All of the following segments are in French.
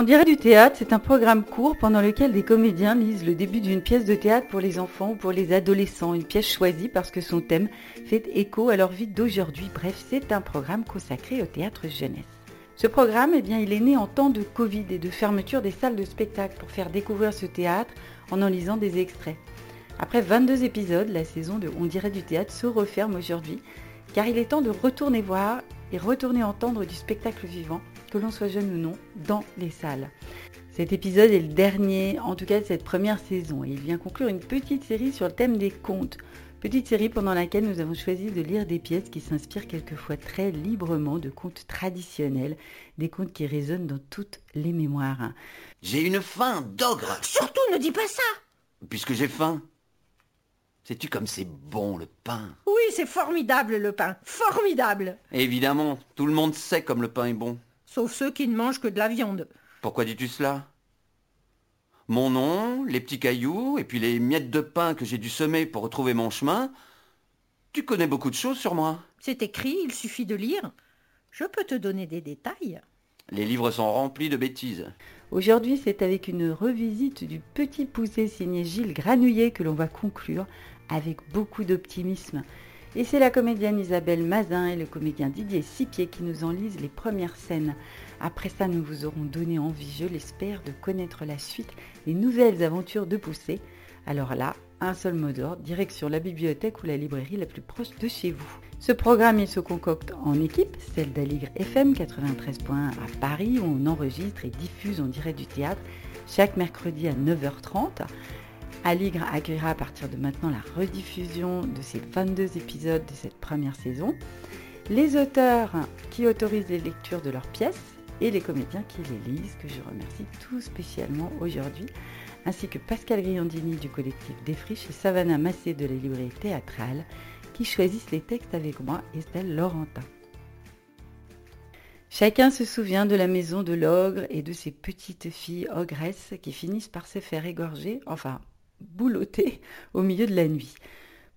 On dirait du théâtre, c'est un programme court pendant lequel des comédiens lisent le début d'une pièce de théâtre pour les enfants ou pour les adolescents, une pièce choisie parce que son thème fait écho à leur vie d'aujourd'hui. Bref, c'est un programme consacré au théâtre jeunesse. Ce programme, eh bien, il est né en temps de Covid et de fermeture des salles de spectacle pour faire découvrir ce théâtre en en lisant des extraits. Après 22 épisodes, la saison de On dirait du théâtre se referme aujourd'hui car il est temps de retourner voir et retourner entendre du spectacle vivant que l'on soit jeune ou non, dans les salles. Cet épisode est le dernier, en tout cas de cette première saison, et il vient conclure une petite série sur le thème des contes. Petite série pendant laquelle nous avons choisi de lire des pièces qui s'inspirent quelquefois très librement de contes traditionnels, des contes qui résonnent dans toutes les mémoires. J'ai une faim d'ogre Surtout ne dis pas ça Puisque j'ai faim. Sais-tu comme c'est bon le pain? Oui, c'est formidable le pain, formidable Évidemment, tout le monde sait comme le pain est bon sauf ceux qui ne mangent que de la viande. Pourquoi dis-tu cela? Mon nom, les petits cailloux, et puis les miettes de pain que j'ai dû semer pour retrouver mon chemin. Tu connais beaucoup de choses sur moi. C'est écrit, il suffit de lire. Je peux te donner des détails. Les livres sont remplis de bêtises. Aujourd'hui, c'est avec une revisite du petit poussé signé Gilles Granouillet que l'on va conclure avec beaucoup d'optimisme. Et c'est la comédienne Isabelle Mazin et le comédien Didier Sipier qui nous en lisent les premières scènes. Après ça, nous vous aurons donné envie, je l'espère, de connaître la suite, les nouvelles aventures de Poussé. Alors là, un seul mot d'ordre, direction la bibliothèque ou la librairie la plus proche de chez vous. Ce programme, il se concocte en équipe, celle d'Aligre FM 93.1 à Paris, où on enregistre et diffuse en direct du théâtre chaque mercredi à 9h30. Aligre accueillera à partir de maintenant la rediffusion de ces 22 épisodes de cette première saison, les auteurs qui autorisent les lectures de leurs pièces et les comédiens qui les lisent, que je remercie tout spécialement aujourd'hui, ainsi que Pascal Griandini du collectif Défriche et Savannah Massé de la librairie théâtrale qui choisissent les textes avec moi, Estelle Laurentin. Chacun se souvient de la maison de l'ogre et de ses petites filles ogresses qui finissent par se faire égorger, enfin boulotter au milieu de la nuit.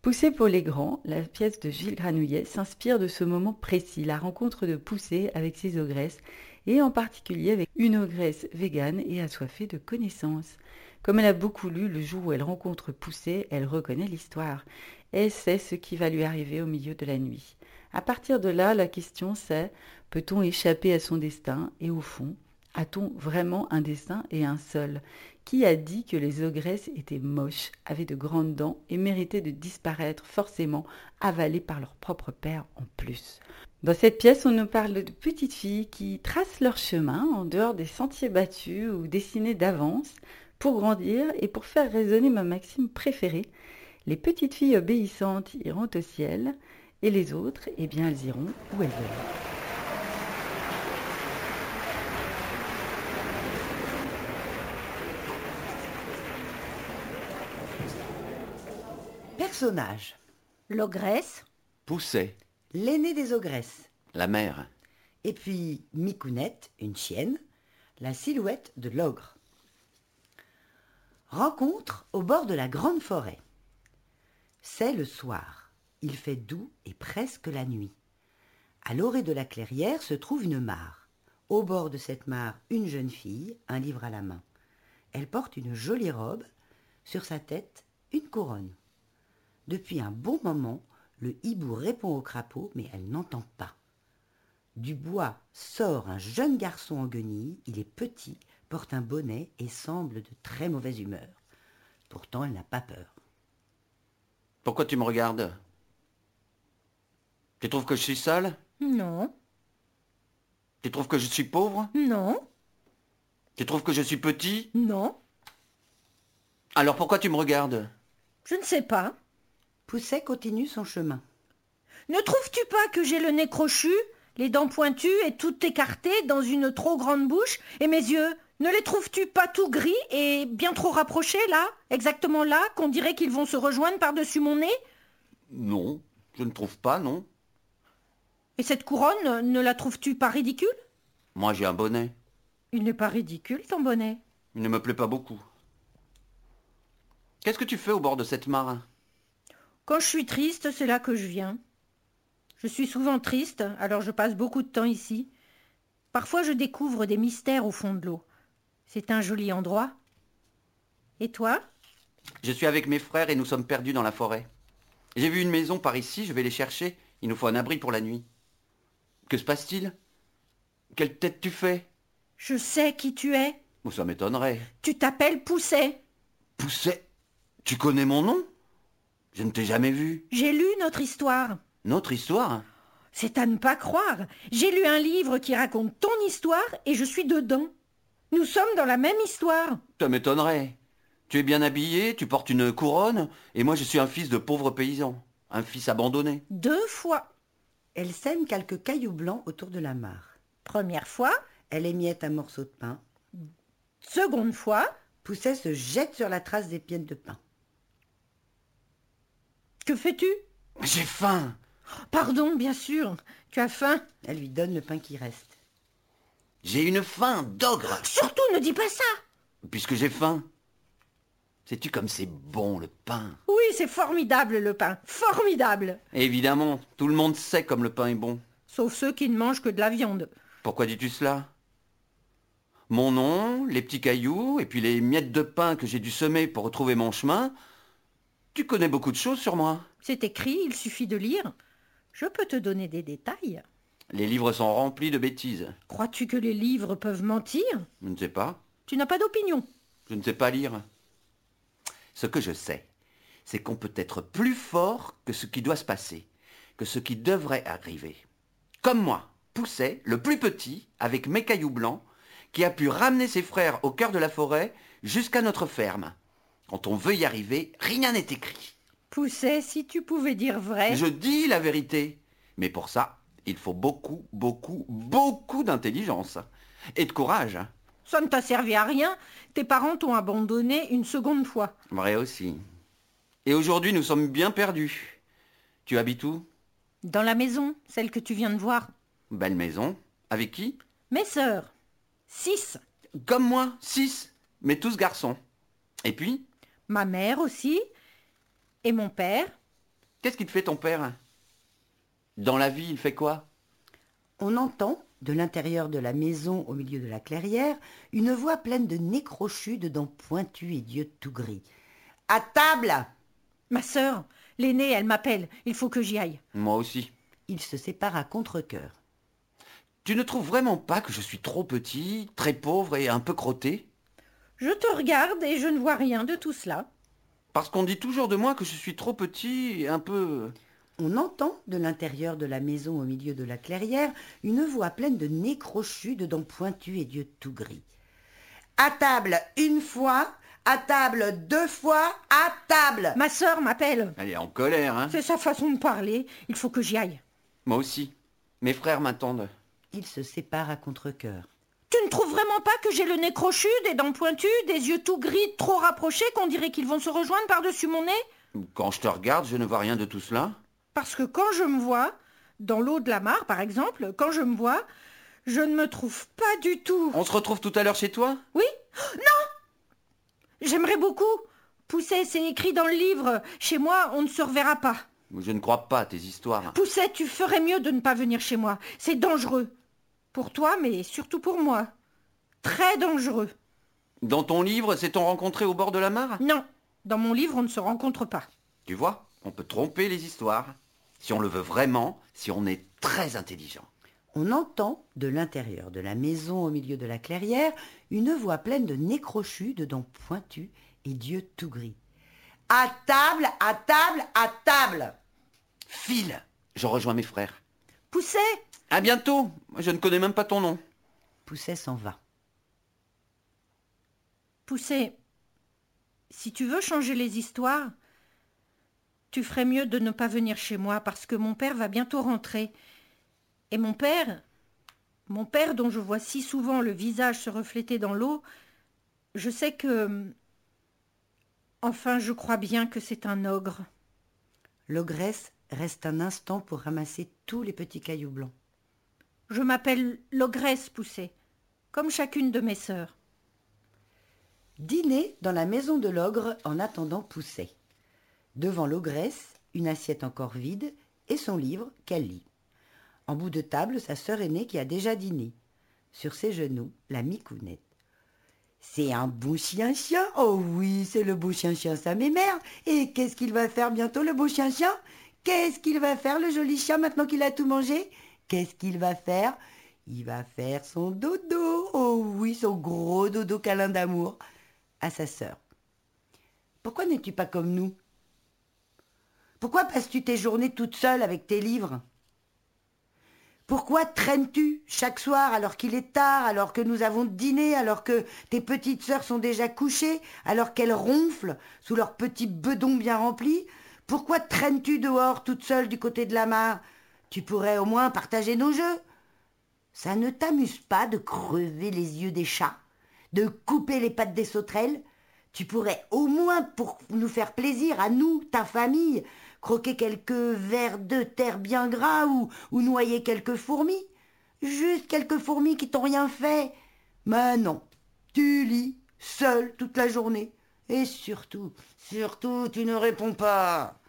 Poussé pour les grands, la pièce de Gilles Granouillet s'inspire de ce moment précis, la rencontre de Poussé avec ses ogresses, et en particulier avec une ogresse végane et assoiffée de connaissances. Comme elle a beaucoup lu, le jour où elle rencontre Poussé, elle reconnaît l'histoire, et sait ce qui va lui arriver au milieu de la nuit. À partir de là, la question c'est peut-on échapper à son destin Et au fond, a-t-on vraiment un destin et un seul qui a dit que les ogresses étaient moches, avaient de grandes dents et méritaient de disparaître forcément, avalées par leur propre père en plus? Dans cette pièce, on nous parle de petites filles qui tracent leur chemin en dehors des sentiers battus ou dessinés d'avance pour grandir et pour faire résonner ma maxime préférée. Les petites filles obéissantes iront au ciel et les autres, eh bien, elles iront où elles veulent. L'ogresse. Poussait. L'aîné des ogresses. La mère. Et puis Micounette, une chienne. La silhouette de l'ogre. Rencontre au bord de la grande forêt. C'est le soir. Il fait doux et presque la nuit. À l'orée de la clairière se trouve une mare. Au bord de cette mare, une jeune fille, un livre à la main. Elle porte une jolie robe, sur sa tête, une couronne. Depuis un bon moment, le hibou répond au crapaud, mais elle n'entend pas. Du bois sort un jeune garçon en guenille, il est petit, porte un bonnet et semble de très mauvaise humeur. Pourtant, elle n'a pas peur. Pourquoi tu me regardes? Tu trouves que je suis sale Non. Tu trouves que je suis pauvre? Non. Tu trouves que je suis petit? Non. Alors pourquoi tu me regardes? Je ne sais pas. Pousset continue son chemin. Ne trouves-tu pas que j'ai le nez crochu, les dents pointues et tout écarté dans une trop grande bouche, et mes yeux, ne les trouves-tu pas tout gris et bien trop rapprochés là, exactement là, qu'on dirait qu'ils vont se rejoindre par-dessus mon nez? Non, je ne trouve pas, non. Et cette couronne, ne la trouves-tu pas ridicule? Moi j'ai un bonnet. Il n'est pas ridicule, ton bonnet. Il ne me plaît pas beaucoup. Qu'est-ce que tu fais au bord de cette mare? Quand je suis triste, c'est là que je viens. Je suis souvent triste, alors je passe beaucoup de temps ici. Parfois je découvre des mystères au fond de l'eau. C'est un joli endroit. Et toi? Je suis avec mes frères et nous sommes perdus dans la forêt. J'ai vu une maison par ici, je vais les chercher. Il nous faut un abri pour la nuit. Que se passe-t-il? Quelle tête tu fais? Je sais qui tu es. Ça m'étonnerait. Tu t'appelles Pousset. Pousset? Tu connais mon nom? Je ne t'ai jamais vu. J'ai lu notre histoire. Notre histoire? C'est à ne pas croire. J'ai lu un livre qui raconte ton histoire et je suis dedans. Nous sommes dans la même histoire. Ça m'étonnerait. Tu es bien habillé, tu portes une couronne, et moi je suis un fils de pauvre paysan, un fils abandonné. Deux fois. Elle sème quelques cailloux blancs autour de la mare. Première fois, Elle émiette un morceau de pain. seconde fois. Pousset se jette sur la trace des pieds de pain. Que fais-tu? J'ai faim Pardon, bien sûr. Tu as faim? Elle lui donne le pain qui reste. J'ai une faim d'ogre Surtout ne dis pas ça. Puisque j'ai faim. Sais-tu comme c'est bon le pain? Oui, c'est formidable le pain. Formidable. Évidemment, tout le monde sait comme le pain est bon. Sauf ceux qui ne mangent que de la viande. Pourquoi dis-tu cela? Mon nom, les petits cailloux, et puis les miettes de pain que j'ai dû semer pour retrouver mon chemin. Tu connais beaucoup de choses sur moi. C'est écrit, il suffit de lire. Je peux te donner des détails. Les livres sont remplis de bêtises. Crois-tu que les livres peuvent mentir? Je ne sais pas. Tu n'as pas d'opinion. Je ne sais pas lire. Ce que je sais, c'est qu'on peut être plus fort que ce qui doit se passer, que ce qui devrait arriver. Comme moi, Pousset, le plus petit, avec mes cailloux blancs, qui a pu ramener ses frères au cœur de la forêt jusqu'à notre ferme. Quand on veut y arriver, rien n'est écrit. Pousset, si tu pouvais dire vrai. Je dis la vérité. Mais pour ça, il faut beaucoup, beaucoup, beaucoup d'intelligence. Et de courage. Ça ne t'a servi à rien. Tes parents t'ont abandonné une seconde fois. Vrai aussi. Et aujourd'hui, nous sommes bien perdus. Tu habites où? Dans la maison, celle que tu viens de voir. Belle maison. Avec qui? Mes sœurs. Six. Comme moi, six, mais tous garçons. Et puis, Ma mère aussi. Et mon père. qu'est-ce qui te fait ton père? Dans la vie, il fait quoi? On entend, de l'intérieur de la maison au milieu de la clairière, une voix pleine de nez crochus, de dents pointues et d'yeux tout gris. À table Ma sœur. L'aînée, elle m'appelle. Il faut que j'y aille. Moi aussi. Ils se séparent à contre-cœur. Tu ne trouves vraiment pas que je suis trop petit, très pauvre et un peu crotté? Je te regarde et je ne vois rien de tout cela. Parce qu'on dit toujours de moi que je suis trop petit et un peu... On entend, de l'intérieur de la maison au milieu de la clairière, une voix pleine de nez crochus, de dents pointues et d'yeux tout gris. À table une fois, à table deux fois, à table Ma sœur m'appelle. Elle est en colère, hein C'est sa façon de parler. Il faut que j'y aille. Moi aussi. Mes frères m'attendent. Ils se séparent à contre-cœur. Tu ne trouves vraiment pas que j'ai le nez crochu, des dents pointues, des yeux tout gris, trop rapprochés, qu'on dirait qu'ils vont se rejoindre par-dessus mon nez Quand je te regarde, je ne vois rien de tout cela. Parce que quand je me vois, dans l'eau de la mare par exemple, quand je me vois, je ne me trouve pas du tout. On se retrouve tout à l'heure chez toi? Oui Non J'aimerais beaucoup. Pousset, c'est écrit dans le livre. Chez moi, on ne se reverra pas. Je ne crois pas à tes histoires. Pousset, tu ferais mieux de ne pas venir chez moi. C'est dangereux. Pour toi, mais surtout pour moi. Très dangereux. Dans ton livre, s'est-on rencontré au bord de la mare? Non, dans mon livre, on ne se rencontre pas. Tu vois, on peut tromper les histoires. Si on le veut vraiment, si on est très intelligent. On entend, de l'intérieur de la maison au milieu de la clairière, une voix pleine de nez crochus, de dents pointues et d'yeux tout gris. À table, à table, à table File Je rejoins mes frères. Pousset À bientôt Je ne connais même pas ton nom. Pousset s'en va. Pousset, si tu veux changer les histoires, tu ferais mieux de ne pas venir chez moi parce que mon père va bientôt rentrer. Et mon père, mon père dont je vois si souvent le visage se refléter dans l'eau, je sais que... Enfin, je crois bien que c'est un ogre. L'ogresse reste un instant pour ramasser tous les petits cailloux blancs. Je m'appelle l'ogresse Pousset, comme chacune de mes sœurs. Dîner dans la maison de l'ogre en attendant Pousset. Devant l'ogresse, une assiette encore vide et son livre qu'elle lit. En bout de table, sa sœur aînée qui a déjà dîné. Sur ses genoux, la micounette. C'est un beau chien-chien. Oh oui, c'est le beau chien-chien, ça m'émerde. Et qu'est-ce qu'il va faire bientôt, le beau chien-chien Qu'est-ce qu'il va faire, le joli chien, maintenant qu'il a tout mangé? Qu'est-ce qu'il va faire? Il va faire son dodo. Oh oui, son gros dodo câlin d'amour sa sœur. Pourquoi n'es-tu pas comme nous? Pourquoi passes-tu tes journées toute seule avec tes livres? Pourquoi traînes-tu chaque soir alors qu'il est tard, alors que nous avons dîné, alors que tes petites sœurs sont déjà couchées, alors qu'elles ronflent sous leurs petits bedons bien remplis? Pourquoi traînes-tu dehors toute seule du côté de la mare? Tu pourrais au moins partager nos jeux. Ça ne t'amuse pas de crever les yeux des chats, de couper les pattes des sauterelles Tu pourrais au moins, pour nous faire plaisir, à nous, ta famille, croquer quelques vers de terre bien gras ou, ou noyer quelques fourmis. Juste quelques fourmis qui t'ont rien fait. Mais non, tu lis seul toute la journée. Et surtout, surtout, tu ne réponds pas.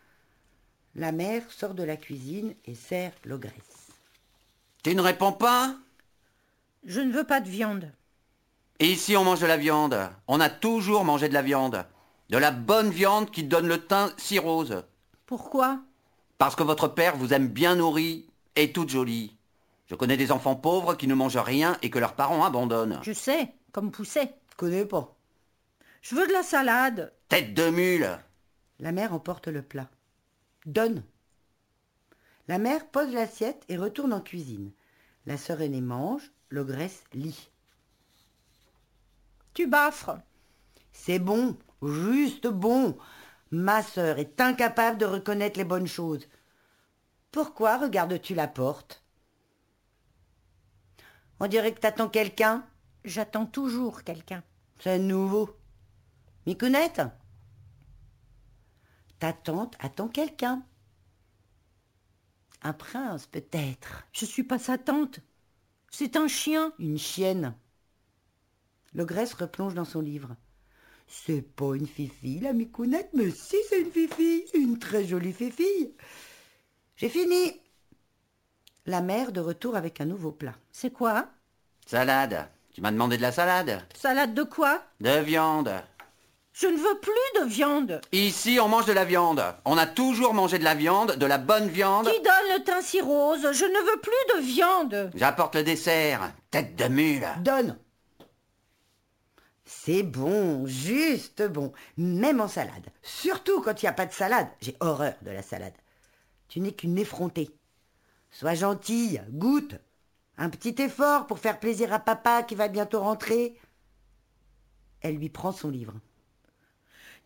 La mère sort de la cuisine et sert l'ogresse. Tu ne réponds pas? Je ne veux pas de viande. Et ici, on mange de la viande. On a toujours mangé de la viande. De la bonne viande qui donne le teint si rose. Pourquoi? Parce que votre père vous aime bien nourri et toute jolie. Je connais des enfants pauvres qui ne mangent rien et que leurs parents abandonnent. Je sais, comme Pousset. Connais pas. Je veux de la salade. Tête de mule La mère emporte le plat. Donne. La mère pose l'assiette et retourne en cuisine. La sœur aînée mange, l'ogresse lit. Tu baffres. C'est bon, juste bon. Ma sœur est incapable de reconnaître les bonnes choses. Pourquoi regardes-tu la porte? On dirait que t'attends quelqu'un. J'attends toujours quelqu'un. C'est nouveau. Micounette Ta tante attend quelqu'un. Un prince, peut-être. Je suis pas sa tante. C'est un chien. Une chienne. L'ogresse replonge dans son livre. C'est pas une fifille, la micounette, mais si c'est une fifille, une très jolie fifille. J'ai fini. La mère de retour avec un nouveau plat. C'est quoi? Salade. Tu m'as demandé de la salade Salade de quoi? De viande. Je ne veux plus de viande. Ici, on mange de la viande. On a toujours mangé de la viande, de la bonne viande. Qui donne le teint si rose? Je ne veux plus de viande. J'apporte le dessert. Tête de mule. Donne. C'est bon, juste bon, même en salade. Surtout quand il n'y a pas de salade. J'ai horreur de la salade. Tu n'es qu'une effrontée. Sois gentille, goûte. Un petit effort pour faire plaisir à papa qui va bientôt rentrer. Elle lui prend son livre.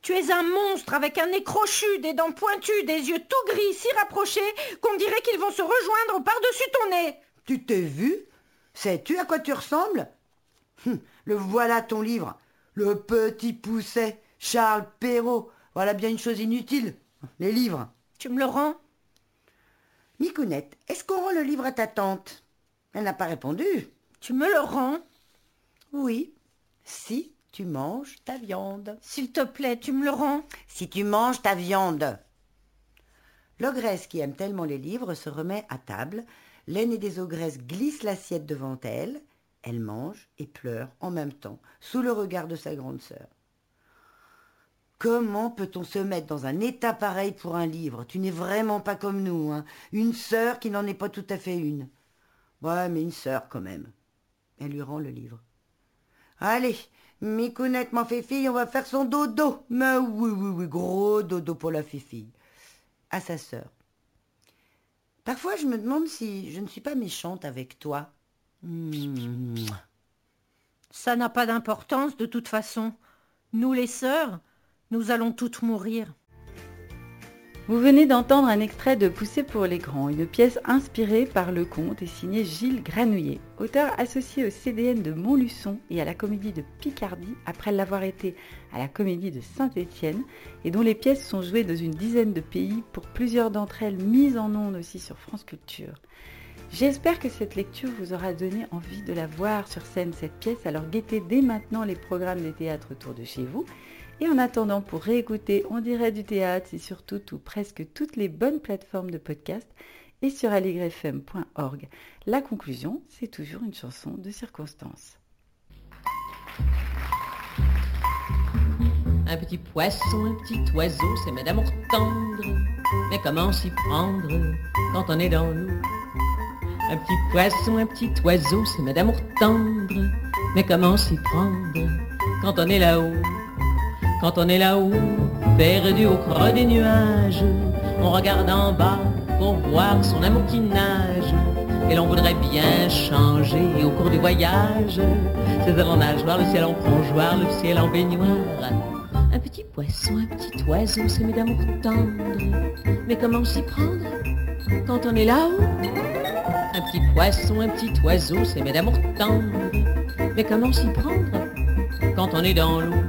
Tu es un monstre avec un nez crochu, des dents pointues, des yeux tout gris, si rapprochés qu'on dirait qu'ils vont se rejoindre par-dessus ton nez. Tu t'es vu? Sais-tu à quoi tu ressembles? Hum, Le voilà ton livre. Le petit pousset, Charles Perrault. Voilà bien une chose inutile. Les livres. Tu me le rends? Micounette, est-ce qu'on rend le livre à ta tante? Elle n'a pas répondu. Tu me le rends? Oui, si tu manges ta viande. S'il te plaît, tu me le rends? Si tu manges ta viande. L'ogresse qui aime tellement les livres se remet à table. L'aînée des ogresses glisse l'assiette devant elle. Elle mange et pleure en même temps, sous le regard de sa grande sœur. Comment peut-on se mettre dans un état pareil pour un livre? Tu n'es vraiment pas comme nous, hein Une sœur qui n'en est pas tout à fait une. Ouais, mais une sœur quand même. Elle lui rend le livre. Allez, Micounette m'en fait fille, on va faire son dodo. Mais oui, oui, oui, gros dodo pour la fille. À sa sœur. Parfois, je me demande si je ne suis pas méchante avec toi. Ça n'a pas d'importance de toute façon. Nous les sœurs, nous allons toutes mourir. Vous venez d'entendre un extrait de Pousser pour les grands, une pièce inspirée par le conte et signée Gilles Granouillet, auteur associé au CDN de Montluçon et à la Comédie de Picardie après l'avoir été à la Comédie de Saint-Étienne et dont les pièces sont jouées dans une dizaine de pays pour plusieurs d'entre elles mises en ondes aussi sur France Culture. J'espère que cette lecture vous aura donné envie de la voir sur scène, cette pièce, alors guettez dès maintenant les programmes des théâtres autour de chez vous. Et en attendant, pour réécouter On dirait du théâtre, c'est surtout ou presque toutes les bonnes plateformes de podcast et sur aligrefm.org. La conclusion, c'est toujours une chanson de circonstance. Un petit poisson, un petit oiseau, c'est d'amour tendre. Mais comment s'y prendre quand on est dans l'eau Un petit poisson, un petit oiseau, c'est d'amour tendre. Mais comment s'y prendre quand on est là-haut? Quand on est là-haut, perdu au creux des nuages, on regarde en bas pour voir son amour qui nage. Et l'on voudrait bien changer au cours du voyage. Ses en nageoire, le ciel en plongeoir, le ciel en baignoire. Un petit poisson, un petit oiseau, c'est mes d'amour tendre. Mais comment s'y prendre quand on est là-haut? Un petit poisson, un petit oiseau, c'est mes d'amour tendre. Mais comment s'y prendre quand on est dans l'eau?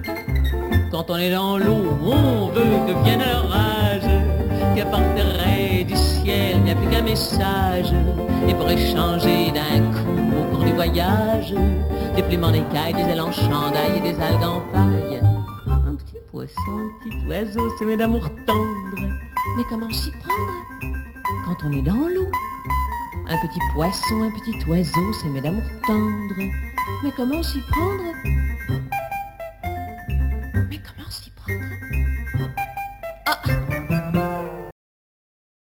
Quand on est dans l'eau, on veut que vienne l'orage, qu'apporterait du ciel bien plus qu'un message, et pour échanger d'un coup au cours du voyage, des pléments d'écailles, des ailes en chandail et des algues en paille. Un petit poisson, un petit oiseau, c'est mes d'amour tendre. Mais comment s'y prendre quand on est dans l'eau? Un petit poisson, un petit oiseau, c'est mes d'amour tendre. Mais comment s'y prendre?